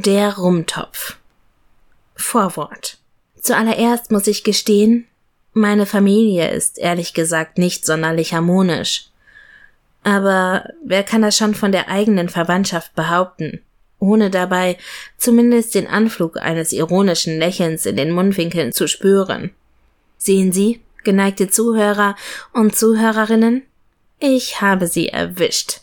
Der Rumtopf. Vorwort. Zuallererst muss ich gestehen, meine Familie ist ehrlich gesagt nicht sonderlich harmonisch. Aber wer kann das schon von der eigenen Verwandtschaft behaupten, ohne dabei zumindest den Anflug eines ironischen Lächelns in den Mundwinkeln zu spüren? Sehen Sie, geneigte Zuhörer und Zuhörerinnen, ich habe sie erwischt.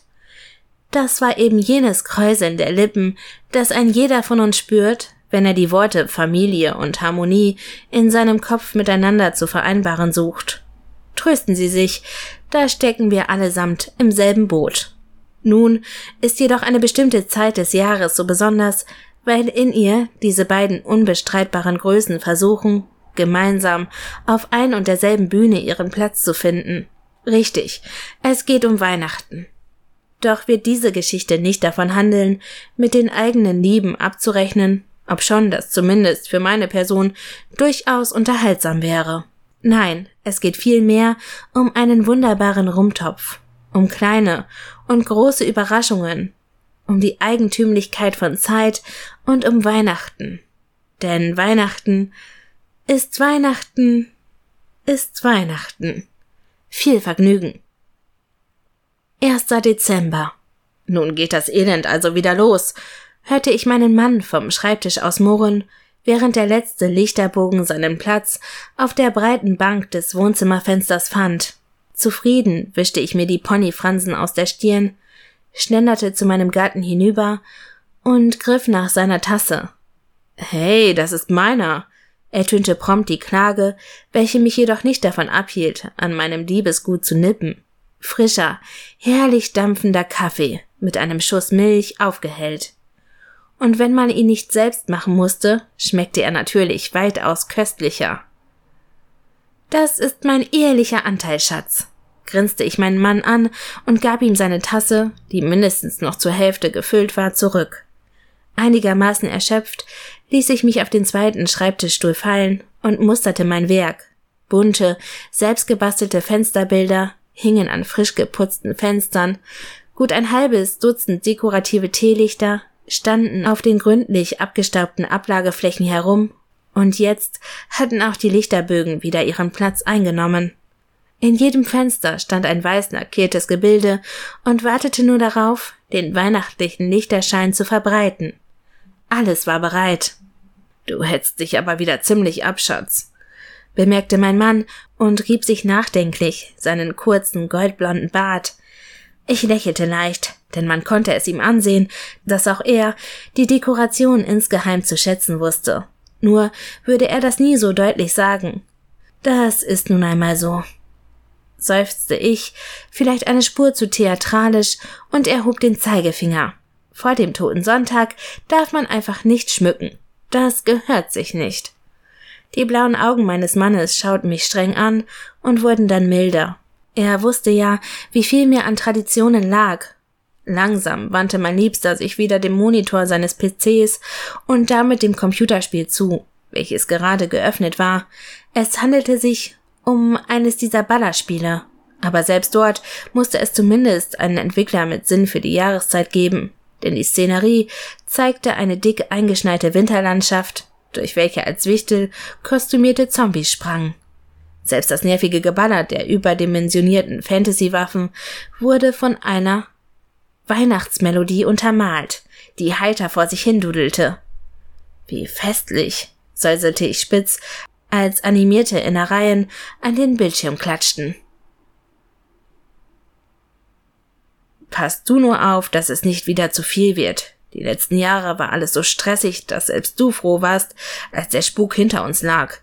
Das war eben jenes Kräuseln der Lippen, das ein jeder von uns spürt, wenn er die Worte Familie und Harmonie in seinem Kopf miteinander zu vereinbaren sucht. Trösten Sie sich, da stecken wir allesamt im selben Boot. Nun ist jedoch eine bestimmte Zeit des Jahres so besonders, weil in ihr diese beiden unbestreitbaren Größen versuchen, gemeinsam auf ein und derselben Bühne ihren Platz zu finden. Richtig, es geht um Weihnachten. Doch wird diese Geschichte nicht davon handeln, mit den eigenen Lieben abzurechnen, obschon das zumindest für meine Person durchaus unterhaltsam wäre. Nein, es geht vielmehr um einen wunderbaren Rumtopf, um kleine und große Überraschungen, um die Eigentümlichkeit von Zeit und um Weihnachten. Denn Weihnachten ist Weihnachten ist Weihnachten. Viel Vergnügen. 1. Dezember. Nun geht das Elend also wieder los, hörte ich meinen Mann vom Schreibtisch aus murren, während der letzte Lichterbogen seinen Platz auf der breiten Bank des Wohnzimmerfensters fand. Zufrieden wischte ich mir die Ponyfransen aus der Stirn, schlenderte zu meinem Gatten hinüber und griff nach seiner Tasse. Hey, das ist meiner, ertönte prompt die Klage, welche mich jedoch nicht davon abhielt, an meinem Liebesgut zu nippen. Frischer, herrlich dampfender Kaffee mit einem Schuss Milch aufgehellt. Und wenn man ihn nicht selbst machen musste, schmeckte er natürlich weitaus köstlicher. Das ist mein ehrlicher Anteil, Schatz, grinste ich meinen Mann an und gab ihm seine Tasse, die mindestens noch zur Hälfte gefüllt war, zurück. Einigermaßen erschöpft ließ ich mich auf den zweiten Schreibtischstuhl fallen und musterte mein Werk. Bunte, selbstgebastelte Fensterbilder hingen an frisch geputzten Fenstern, gut ein halbes Dutzend dekorative Teelichter standen auf den gründlich abgestaubten Ablageflächen herum, und jetzt hatten auch die Lichterbögen wieder ihren Platz eingenommen. In jedem Fenster stand ein weiß lackiertes Gebilde und wartete nur darauf, den weihnachtlichen Lichterschein zu verbreiten. Alles war bereit. Du hetzt dich aber wieder ziemlich ab, Schatz, bemerkte mein Mann und rieb sich nachdenklich seinen kurzen goldblonden Bart. Ich lächelte leicht, denn man konnte es ihm ansehen, dass auch er die Dekoration insgeheim zu schätzen wusste. Nur würde er das nie so deutlich sagen. Das ist nun einmal so. seufzte ich, vielleicht eine Spur zu theatralisch, und erhob den Zeigefinger. Vor dem toten Sonntag darf man einfach nicht schmücken. Das gehört sich nicht. Die blauen Augen meines Mannes schauten mich streng an und wurden dann milder. Er wusste ja, wie viel mir an Traditionen lag. Langsam wandte mein Liebster sich wieder dem Monitor seines PCs und damit dem Computerspiel zu, welches gerade geöffnet war. Es handelte sich um eines dieser Ballerspiele. Aber selbst dort musste es zumindest einen Entwickler mit Sinn für die Jahreszeit geben denn die Szenerie zeigte eine dick eingeschneite Winterlandschaft, durch welche als Wichtel kostümierte Zombies sprangen. Selbst das nervige Geballer der überdimensionierten Fantasy-Waffen wurde von einer Weihnachtsmelodie untermalt, die heiter vor sich hindudelte. Wie festlich, säuselte ich spitz, als animierte Innereien an den Bildschirm klatschten. Passt du nur auf, dass es nicht wieder zu viel wird. Die letzten Jahre war alles so stressig, dass selbst du froh warst, als der Spuk hinter uns lag.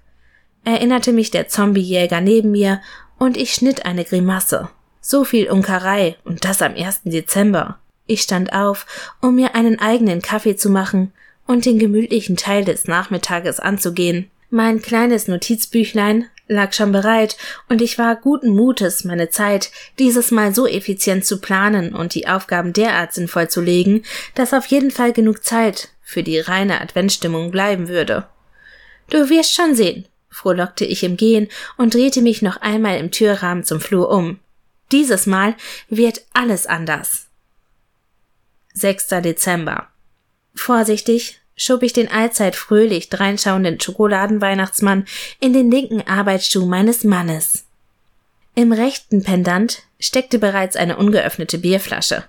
Erinnerte mich der Zombiejäger neben mir und ich schnitt eine Grimasse. So viel Unkerei und das am 1. Dezember. Ich stand auf, um mir einen eigenen Kaffee zu machen und den gemütlichen Teil des Nachmittages anzugehen. Mein kleines Notizbüchlein lag schon bereit, und ich war guten Mutes, meine Zeit dieses Mal so effizient zu planen und die Aufgaben derart sinnvoll zu legen, dass auf jeden Fall genug Zeit für die reine Adventstimmung bleiben würde. Du wirst schon sehen, frohlockte ich im Gehen und drehte mich noch einmal im Türrahmen zum Flur um. Dieses Mal wird alles anders. 6. Dezember. Vorsichtig schob ich den allzeit fröhlich dreinschauenden Schokoladenweihnachtsmann in den linken Arbeitsschuh meines Mannes. Im rechten Pendant steckte bereits eine ungeöffnete Bierflasche.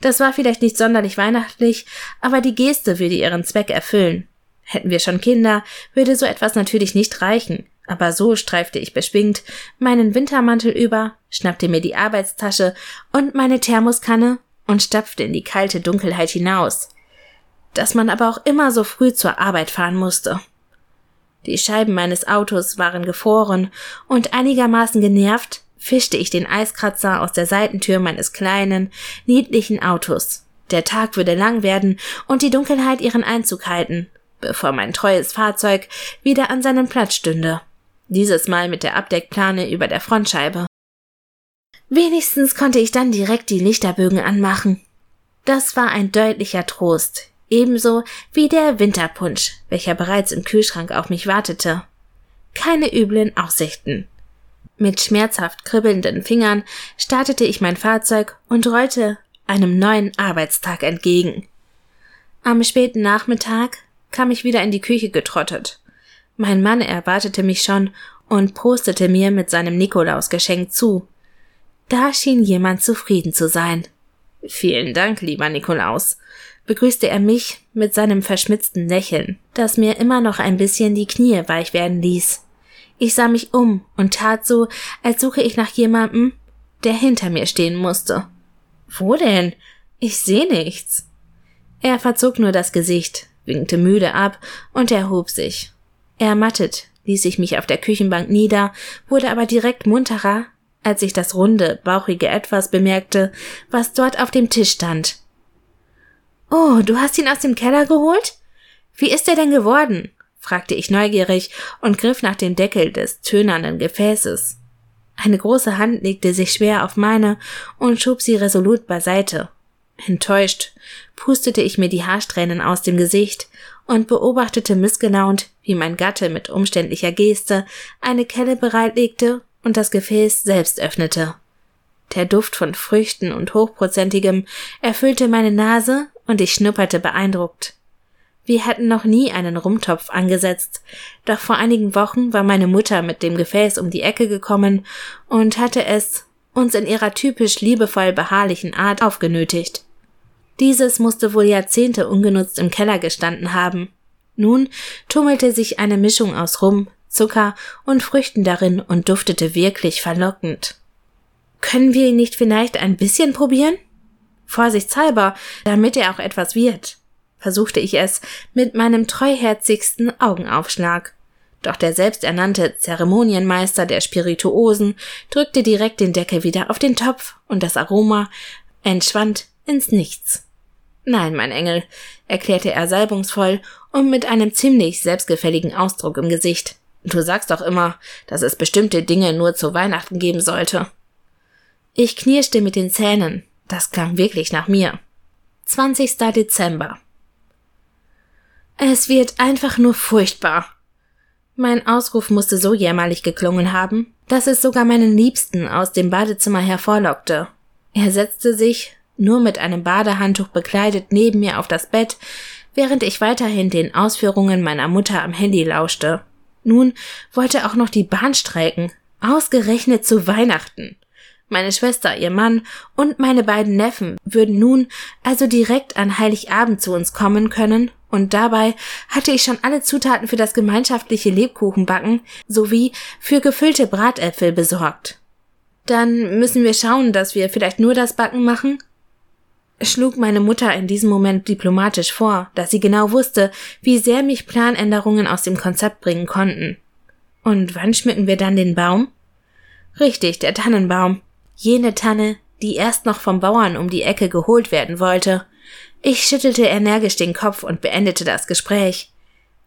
Das war vielleicht nicht sonderlich weihnachtlich, aber die Geste würde ihren Zweck erfüllen. Hätten wir schon Kinder, würde so etwas natürlich nicht reichen, aber so streifte ich beschwingt meinen Wintermantel über, schnappte mir die Arbeitstasche und meine Thermoskanne und stapfte in die kalte Dunkelheit hinaus. Dass man aber auch immer so früh zur Arbeit fahren musste. Die Scheiben meines Autos waren gefroren und einigermaßen genervt fischte ich den Eiskratzer aus der Seitentür meines kleinen, niedlichen Autos. Der Tag würde lang werden und die Dunkelheit ihren Einzug halten, bevor mein treues Fahrzeug wieder an seinem Platz stünde. Dieses Mal mit der Abdeckplane über der Frontscheibe. Wenigstens konnte ich dann direkt die Lichterbögen anmachen. Das war ein deutlicher Trost, ebenso wie der Winterpunsch, welcher bereits im Kühlschrank auf mich wartete. Keine üblen Aussichten. Mit schmerzhaft kribbelnden Fingern startete ich mein Fahrzeug und rollte einem neuen Arbeitstag entgegen. Am späten Nachmittag kam ich wieder in die Küche getrottet. Mein Mann erwartete mich schon und prostete mir mit seinem Nikolausgeschenk zu. Da schien jemand zufrieden zu sein. Vielen Dank, lieber Nikolaus, begrüßte er mich mit seinem verschmitzten Lächeln, das mir immer noch ein bisschen die Knie weich werden ließ. Ich sah mich um und tat so, als suche ich nach jemandem, der hinter mir stehen musste. Wo denn? Ich sehe nichts. Er verzog nur das Gesicht, winkte müde ab und erhob sich. Ermattet ließ ich mich auf der Küchenbank nieder, wurde aber direkt munterer, als ich das runde, bauchige Etwas bemerkte, was dort auf dem Tisch stand. Oh, du hast ihn aus dem Keller geholt? Wie ist er denn geworden? fragte ich neugierig und griff nach dem Deckel des tönernden Gefäßes. Eine große Hand legte sich schwer auf meine und schob sie resolut beiseite. Enttäuscht pustete ich mir die Haarsträhnen aus dem Gesicht und beobachtete missgelaunt, wie mein Gatte mit umständlicher Geste eine Kelle bereitlegte und das Gefäß selbst öffnete. Der Duft von Früchten und Hochprozentigem erfüllte meine Nase und ich schnupperte beeindruckt. Wir hatten noch nie einen Rumtopf angesetzt, doch vor einigen Wochen war meine Mutter mit dem Gefäß um die Ecke gekommen und hatte es uns in ihrer typisch liebevoll beharrlichen Art aufgenötigt. Dieses musste wohl Jahrzehnte ungenutzt im Keller gestanden haben. Nun tummelte sich eine Mischung aus Rum, Zucker und Früchten darin und duftete wirklich verlockend. Können wir ihn nicht vielleicht ein bisschen probieren? Vorsichtshalber, damit er auch etwas wird versuchte ich es mit meinem treuherzigsten Augenaufschlag. Doch der selbsternannte Zeremonienmeister der Spirituosen drückte direkt den Deckel wieder auf den Topf und das Aroma entschwand ins Nichts. Nein, mein Engel, erklärte er salbungsvoll und mit einem ziemlich selbstgefälligen Ausdruck im Gesicht. Du sagst doch immer, dass es bestimmte Dinge nur zu Weihnachten geben sollte. Ich knirschte mit den Zähnen. Das klang wirklich nach mir. 20. Dezember. Es wird einfach nur furchtbar. Mein Ausruf musste so jämmerlich geklungen haben, dass es sogar meinen Liebsten aus dem Badezimmer hervorlockte. Er setzte sich, nur mit einem Badehandtuch bekleidet, neben mir auf das Bett, während ich weiterhin den Ausführungen meiner Mutter am Handy lauschte. Nun wollte auch noch die Bahn streiken, ausgerechnet zu Weihnachten. Meine Schwester, ihr Mann und meine beiden Neffen würden nun also direkt an Heiligabend zu uns kommen können und dabei hatte ich schon alle Zutaten für das gemeinschaftliche Lebkuchenbacken sowie für gefüllte Bratäpfel besorgt. Dann müssen wir schauen, dass wir vielleicht nur das Backen machen? schlug meine Mutter in diesem Moment diplomatisch vor, da sie genau wusste, wie sehr mich Planänderungen aus dem Konzept bringen konnten. Und wann schmücken wir dann den Baum? Richtig, der Tannenbaum. Jene Tanne, die erst noch vom Bauern um die Ecke geholt werden wollte. Ich schüttelte energisch den Kopf und beendete das Gespräch.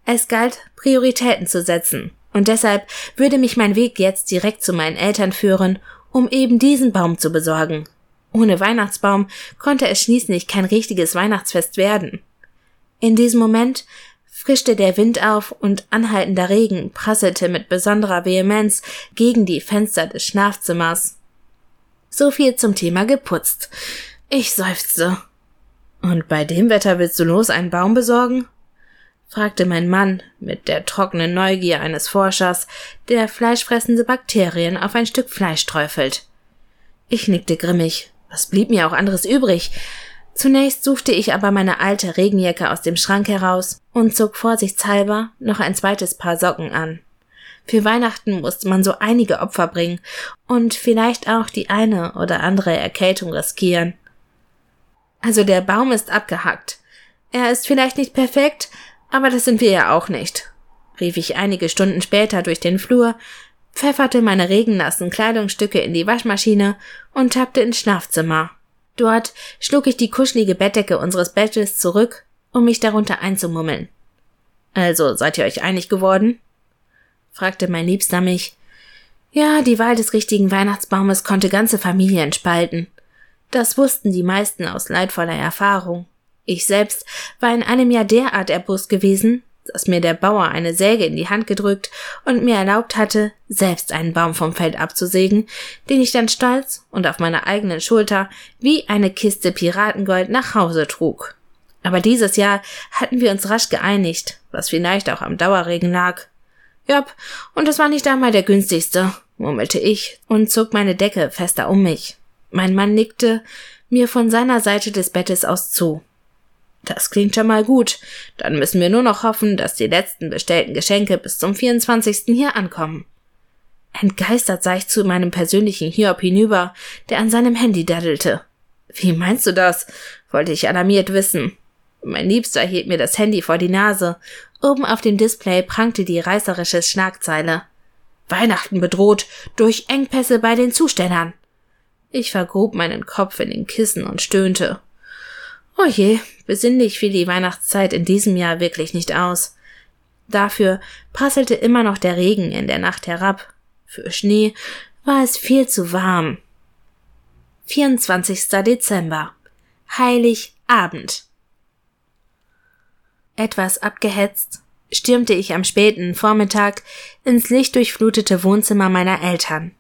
Es galt, Prioritäten zu setzen, und deshalb würde mich mein Weg jetzt direkt zu meinen Eltern führen, um eben diesen Baum zu besorgen. Ohne Weihnachtsbaum konnte es schließlich kein richtiges Weihnachtsfest werden. In diesem Moment frischte der Wind auf und anhaltender Regen prasselte mit besonderer Vehemenz gegen die Fenster des Schlafzimmers. So viel zum Thema geputzt. Ich seufzte. Und bei dem Wetter willst du los einen Baum besorgen? fragte mein Mann mit der trockenen Neugier eines Forschers, der fleischfressende Bakterien auf ein Stück Fleisch träufelt. Ich nickte grimmig. Was blieb mir auch anderes übrig? Zunächst suchte ich aber meine alte Regenjacke aus dem Schrank heraus und zog vorsichtshalber noch ein zweites Paar Socken an. Für Weihnachten musste man so einige Opfer bringen und vielleicht auch die eine oder andere Erkältung riskieren. Also der Baum ist abgehackt. Er ist vielleicht nicht perfekt, aber das sind wir ja auch nicht, rief ich einige Stunden später durch den Flur, pfefferte meine regennassen Kleidungsstücke in die Waschmaschine und tappte ins Schlafzimmer. Dort schlug ich die kuschelige Bettdecke unseres Bettes zurück, um mich darunter einzumummeln. Also, seid ihr euch einig geworden? Fragte mein Liebster mich. Ja, die Wahl des richtigen Weihnachtsbaumes konnte ganze Familien spalten. Das wussten die meisten aus leidvoller Erfahrung. Ich selbst war in einem Jahr derart erbost gewesen, dass mir der Bauer eine Säge in die Hand gedrückt und mir erlaubt hatte, selbst einen Baum vom Feld abzusägen, den ich dann stolz und auf meiner eigenen Schulter wie eine Kiste Piratengold nach Hause trug. Aber dieses Jahr hatten wir uns rasch geeinigt, was vielleicht auch am Dauerregen lag. Jop, und es war nicht einmal der günstigste, murmelte ich und zog meine Decke fester um mich. Mein Mann nickte mir von seiner Seite des Bettes aus zu. Das klingt schon mal gut. Dann müssen wir nur noch hoffen, dass die letzten bestellten Geschenke bis zum 24. hier ankommen. Entgeistert sah ich zu meinem persönlichen Hiob hinüber, der an seinem Handy daddelte. Wie meinst du das? wollte ich alarmiert wissen. Mein Liebster hielt mir das Handy vor die Nase. Oben auf dem Display prangte die reißerische Schlagzeile. Weihnachten bedroht durch Engpässe bei den Zustellern. Ich vergrub meinen Kopf in den Kissen und stöhnte. Oh je, besinnlich fiel die Weihnachtszeit in diesem Jahr wirklich nicht aus. Dafür prasselte immer noch der Regen in der Nacht herab. Für Schnee war es viel zu warm. 24. Dezember. Heiligabend. Etwas abgehetzt stürmte ich am späten Vormittag ins lichtdurchflutete Wohnzimmer meiner Eltern.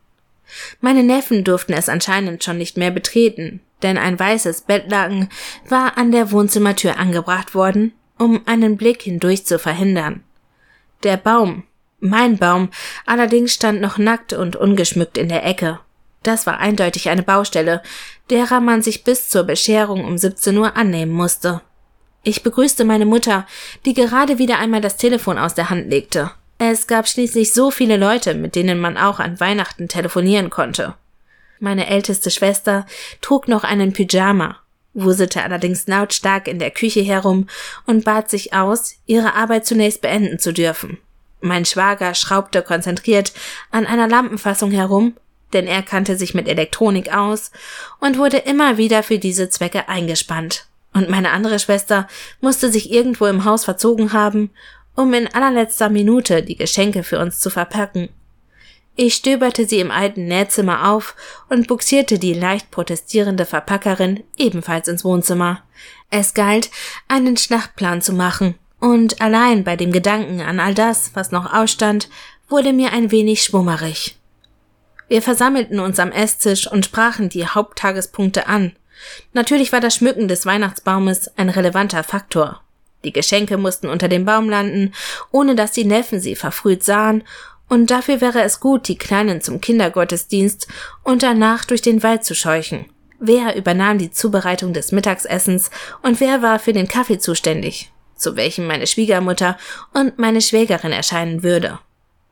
Meine Neffen durften es anscheinend schon nicht mehr betreten, denn ein weißes Bettlaken war an der Wohnzimmertür angebracht worden, um einen Blick hindurch zu verhindern. Der Baum, mein Baum, allerdings stand noch nackt und ungeschmückt in der Ecke. Das war eindeutig eine Baustelle, derer man sich bis zur Bescherung um 17 Uhr annehmen musste. Ich begrüßte meine Mutter, die gerade wieder einmal das Telefon aus der Hand legte. Es gab schließlich so viele Leute, mit denen man auch an Weihnachten telefonieren konnte. Meine älteste Schwester trug noch einen Pyjama, wuselte allerdings lautstark in der Küche herum und bat sich aus, ihre Arbeit zunächst beenden zu dürfen. Mein Schwager schraubte konzentriert an einer Lampenfassung herum, denn er kannte sich mit Elektronik aus und wurde immer wieder für diese Zwecke eingespannt. Und meine andere Schwester musste sich irgendwo im Haus verzogen haben um in allerletzter Minute die Geschenke für uns zu verpacken. Ich stöberte sie im alten Nähzimmer auf und buxierte die leicht protestierende Verpackerin ebenfalls ins Wohnzimmer. Es galt, einen Schlachtplan zu machen, und allein bei dem Gedanken an all das, was noch ausstand, wurde mir ein wenig schwummerig. Wir versammelten uns am Esstisch und sprachen die Haupttagespunkte an. Natürlich war das Schmücken des Weihnachtsbaumes ein relevanter Faktor. Die Geschenke mussten unter dem Baum landen, ohne dass die Neffen sie verfrüht sahen, und dafür wäre es gut, die Kleinen zum Kindergottesdienst und danach durch den Wald zu scheuchen. Wer übernahm die Zubereitung des Mittagsessens und wer war für den Kaffee zuständig, zu welchem meine Schwiegermutter und meine Schwägerin erscheinen würde.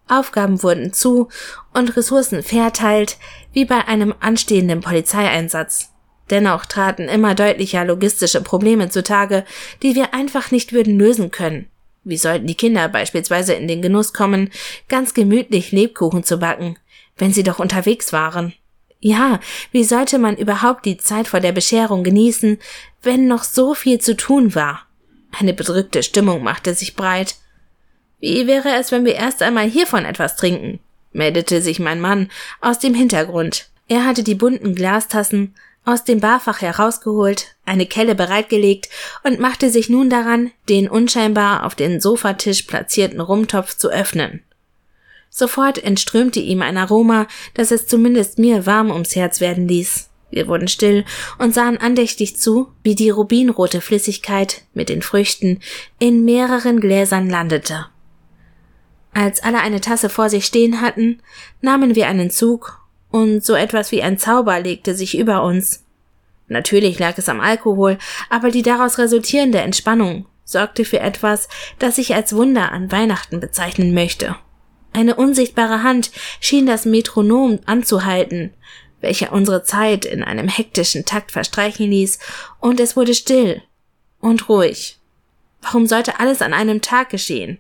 Aufgaben wurden zu und Ressourcen verteilt, wie bei einem anstehenden Polizeieinsatz. Dennoch traten immer deutlicher logistische Probleme zutage, die wir einfach nicht würden lösen können. Wie sollten die Kinder beispielsweise in den Genuss kommen, ganz gemütlich Lebkuchen zu backen, wenn sie doch unterwegs waren? Ja, wie sollte man überhaupt die Zeit vor der Bescherung genießen, wenn noch so viel zu tun war? Eine bedrückte Stimmung machte sich breit. Wie wäre es, wenn wir erst einmal hiervon etwas trinken? meldete sich mein Mann aus dem Hintergrund. Er hatte die bunten Glastassen aus dem Barfach herausgeholt, eine Kelle bereitgelegt und machte sich nun daran, den unscheinbar auf den Sofatisch platzierten Rumtopf zu öffnen. Sofort entströmte ihm ein Aroma, das es zumindest mir warm ums Herz werden ließ. Wir wurden still und sahen andächtig zu, wie die rubinrote Flüssigkeit mit den Früchten in mehreren Gläsern landete. Als alle eine Tasse vor sich stehen hatten, nahmen wir einen Zug, und so etwas wie ein Zauber legte sich über uns. Natürlich lag es am Alkohol, aber die daraus resultierende Entspannung sorgte für etwas, das ich als Wunder an Weihnachten bezeichnen möchte. Eine unsichtbare Hand schien das Metronom anzuhalten, welcher unsere Zeit in einem hektischen Takt verstreichen ließ, und es wurde still und ruhig. Warum sollte alles an einem Tag geschehen?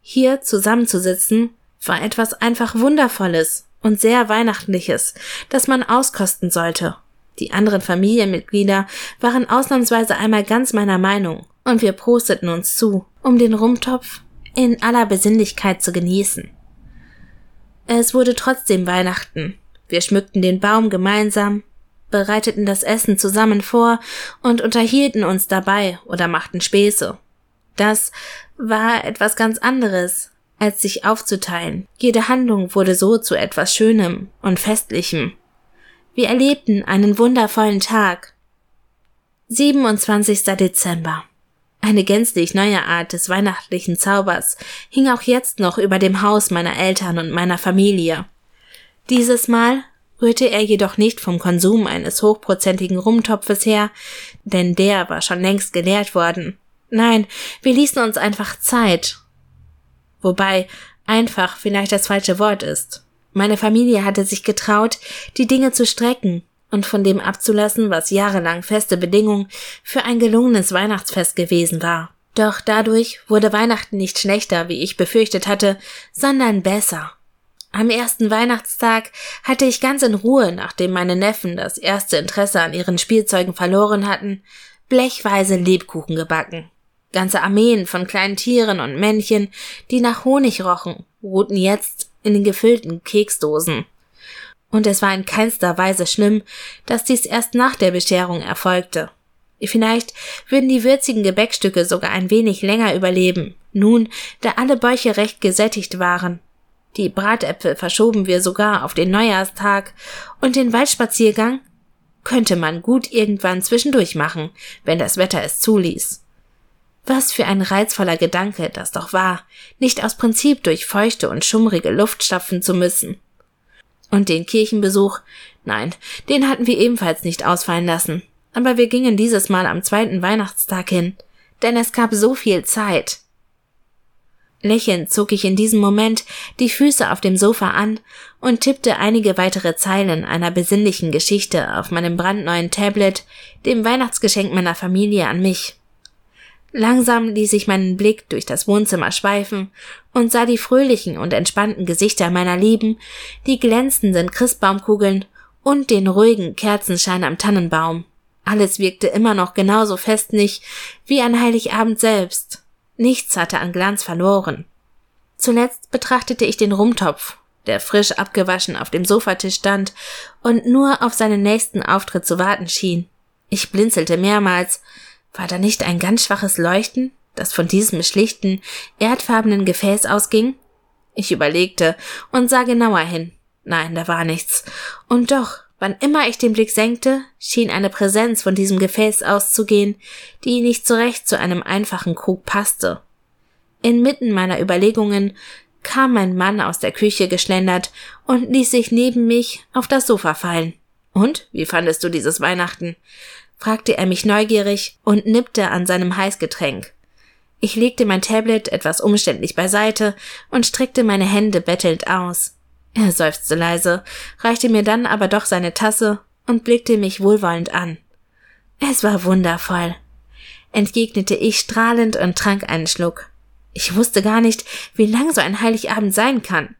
Hier zusammenzusitzen war etwas einfach Wundervolles und sehr Weihnachtliches, das man auskosten sollte. Die anderen Familienmitglieder waren ausnahmsweise einmal ganz meiner Meinung, und wir prosteten uns zu, um den Rumtopf in aller Besinnlichkeit zu genießen. Es wurde trotzdem Weihnachten, wir schmückten den Baum gemeinsam, bereiteten das Essen zusammen vor und unterhielten uns dabei oder machten Späße. Das war etwas ganz anderes, als sich aufzuteilen. Jede Handlung wurde so zu etwas Schönem und Festlichem. Wir erlebten einen wundervollen Tag. 27. Dezember. Eine gänzlich neue Art des weihnachtlichen Zaubers hing auch jetzt noch über dem Haus meiner Eltern und meiner Familie. Dieses Mal rührte er jedoch nicht vom Konsum eines hochprozentigen Rumtopfes her, denn der war schon längst geleert worden. Nein, wir ließen uns einfach Zeit. Wobei einfach vielleicht das falsche Wort ist. Meine Familie hatte sich getraut, die Dinge zu strecken und von dem abzulassen, was jahrelang feste Bedingung für ein gelungenes Weihnachtsfest gewesen war. Doch dadurch wurde Weihnachten nicht schlechter, wie ich befürchtet hatte, sondern besser. Am ersten Weihnachtstag hatte ich ganz in Ruhe, nachdem meine Neffen das erste Interesse an ihren Spielzeugen verloren hatten, blechweise Lebkuchen gebacken. Ganze Armeen von kleinen Tieren und Männchen, die nach Honig rochen, ruhten jetzt in den gefüllten Keksdosen. Und es war in keinster Weise schlimm, dass dies erst nach der Bescherung erfolgte. Vielleicht würden die würzigen Gebäckstücke sogar ein wenig länger überleben, nun, da alle Bäuche recht gesättigt waren die Bratäpfel verschoben wir sogar auf den Neujahrstag und den Waldspaziergang könnte man gut irgendwann zwischendurch machen, wenn das Wetter es zuließ. Was für ein reizvoller Gedanke das doch war, nicht aus Prinzip durch feuchte und schummrige Luft stapfen zu müssen. Und den Kirchenbesuch, nein, den hatten wir ebenfalls nicht ausfallen lassen. Aber wir gingen dieses Mal am zweiten Weihnachtstag hin, denn es gab so viel Zeit. Lächelnd zog ich in diesem Moment die Füße auf dem Sofa an und tippte einige weitere Zeilen einer besinnlichen Geschichte auf meinem brandneuen Tablet, dem Weihnachtsgeschenk meiner Familie an mich. Langsam ließ ich meinen Blick durch das Wohnzimmer schweifen und sah die fröhlichen und entspannten Gesichter meiner Lieben, die glänzenden Christbaumkugeln und den ruhigen Kerzenschein am Tannenbaum. Alles wirkte immer noch genauso festlich wie an Heiligabend selbst. Nichts hatte an Glanz verloren. Zuletzt betrachtete ich den Rumtopf, der frisch abgewaschen auf dem Sofatisch stand und nur auf seinen nächsten Auftritt zu warten schien. Ich blinzelte mehrmals. War da nicht ein ganz schwaches Leuchten, das von diesem schlichten, erdfarbenen Gefäß ausging? Ich überlegte und sah genauer hin. Nein, da war nichts. Und doch, Wann immer ich den Blick senkte, schien eine Präsenz von diesem Gefäß auszugehen, die nicht so recht zu einem einfachen Krug passte. Inmitten meiner Überlegungen kam mein Mann aus der Küche geschlendert und ließ sich neben mich auf das Sofa fallen. Und wie fandest du dieses Weihnachten? Fragte er mich neugierig und nippte an seinem Heißgetränk. Ich legte mein Tablet etwas umständlich beiseite und streckte meine Hände bettelnd aus. Er seufzte leise, reichte mir dann aber doch seine Tasse und blickte mich wohlwollend an. Es war wundervoll, entgegnete ich strahlend und trank einen Schluck. Ich wusste gar nicht, wie lang so ein Heiligabend sein kann.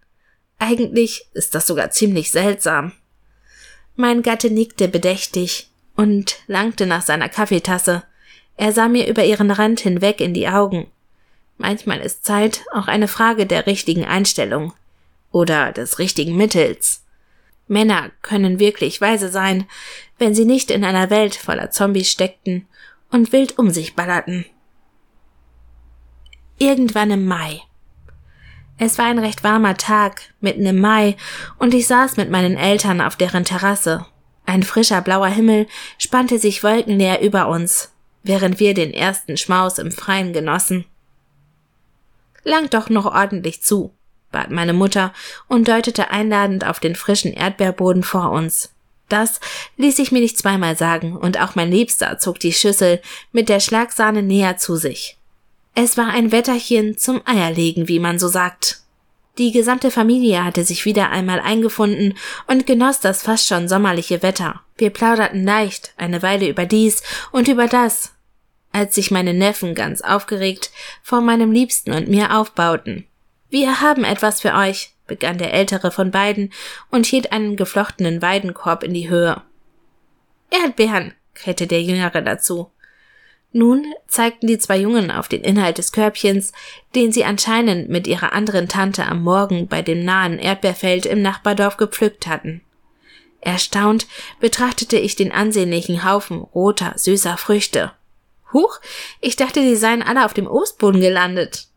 Eigentlich ist das sogar ziemlich seltsam. Mein Gatte nickte bedächtig und langte nach seiner Kaffeetasse. Er sah mir über ihren Rand hinweg in die Augen. Manchmal ist Zeit auch eine Frage der richtigen Einstellung oder des richtigen Mittels. Männer können wirklich weise sein, wenn sie nicht in einer Welt voller Zombies steckten und wild um sich ballerten. Irgendwann im Mai. Es war ein recht warmer Tag, mitten im Mai, und ich saß mit meinen Eltern auf deren Terrasse. Ein frischer blauer Himmel spannte sich wolkenleer über uns, während wir den ersten Schmaus im Freien genossen. Langt doch noch ordentlich zu, bat meine Mutter und deutete einladend auf den frischen Erdbeerboden vor uns. Das ließ ich mir nicht zweimal sagen, und auch mein Liebster zog die Schüssel mit der Schlagsahne näher zu sich. Es war ein Wetterchen zum Eierlegen, wie man so sagt. Die gesamte Familie hatte sich wieder einmal eingefunden und genoss das fast schon sommerliche Wetter. Wir plauderten leicht eine Weile über dies und über das, als sich meine Neffen ganz aufgeregt vor meinem Liebsten und mir aufbauten. Wir haben etwas für euch, begann der ältere von beiden und hielt einen geflochtenen Weidenkorb in die Höhe. Erdbeeren, krähte der jüngere dazu. Nun zeigten die zwei Jungen auf den Inhalt des Körbchens, den sie anscheinend mit ihrer anderen Tante am Morgen bei dem nahen Erdbeerfeld im Nachbardorf gepflückt hatten. Erstaunt betrachtete ich den ansehnlichen Haufen roter, süßer Früchte. Huch, ich dachte, die seien alle auf dem Obstboden gelandet.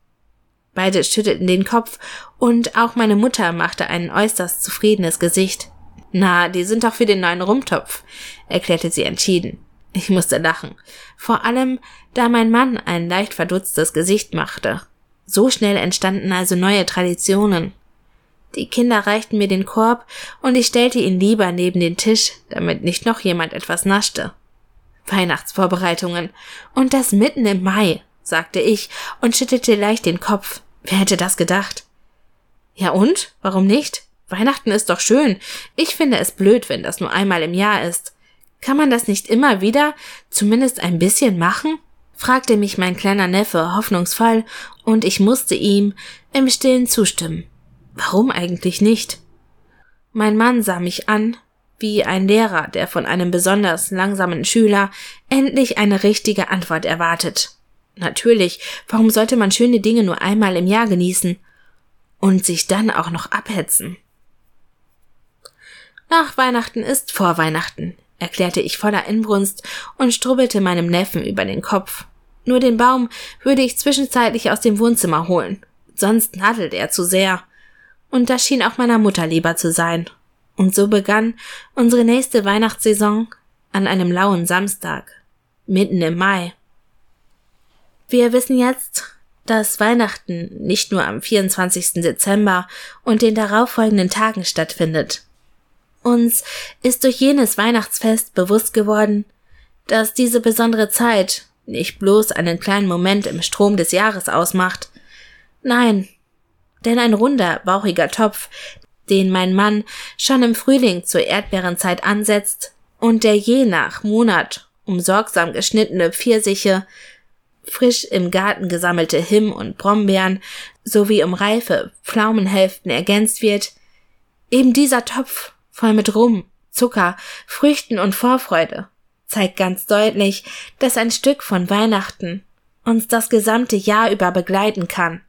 Beide schüttelten den Kopf und auch meine Mutter machte ein äußerst zufriedenes Gesicht. Na, die sind doch für den neuen Rumtopf, erklärte sie entschieden. Ich musste lachen. Vor allem, da mein Mann ein leicht verdutztes Gesicht machte. So schnell entstanden also neue Traditionen. Die Kinder reichten mir den Korb und ich stellte ihn lieber neben den Tisch, damit nicht noch jemand etwas naschte. Weihnachtsvorbereitungen. Und das mitten im Mai, sagte ich und schüttelte leicht den Kopf. Wer hätte das gedacht? Ja und? Warum nicht? Weihnachten ist doch schön. Ich finde es blöd, wenn das nur einmal im Jahr ist. Kann man das nicht immer wieder zumindest ein bisschen machen? fragte mich mein kleiner Neffe hoffnungsvoll, und ich musste ihm im stillen zustimmen. Warum eigentlich nicht? Mein Mann sah mich an, wie ein Lehrer, der von einem besonders langsamen Schüler endlich eine richtige Antwort erwartet. Natürlich, warum sollte man schöne Dinge nur einmal im Jahr genießen und sich dann auch noch abhetzen? Nach Weihnachten ist vor Weihnachten erklärte ich voller Inbrunst und strubbelte meinem Neffen über den Kopf. Nur den Baum würde ich zwischenzeitlich aus dem Wohnzimmer holen, sonst nadelt er zu sehr. Und das schien auch meiner Mutter lieber zu sein. Und so begann unsere nächste Weihnachtssaison an einem lauen Samstag, mitten im Mai. Wir wissen jetzt, dass Weihnachten nicht nur am 24. Dezember und den darauffolgenden Tagen stattfindet, uns ist durch jenes Weihnachtsfest bewusst geworden, dass diese besondere Zeit nicht bloß einen kleinen Moment im Strom des Jahres ausmacht. Nein, denn ein runder, bauchiger Topf, den mein Mann schon im Frühling zur Erdbeerenzeit ansetzt und der je nach Monat um sorgsam geschnittene Pfirsiche, frisch im Garten gesammelte Himm- und Brombeeren sowie um reife Pflaumenhälften ergänzt wird, eben dieser Topf voll mit Rum, Zucker, Früchten und Vorfreude, zeigt ganz deutlich, dass ein Stück von Weihnachten uns das gesamte Jahr über begleiten kann.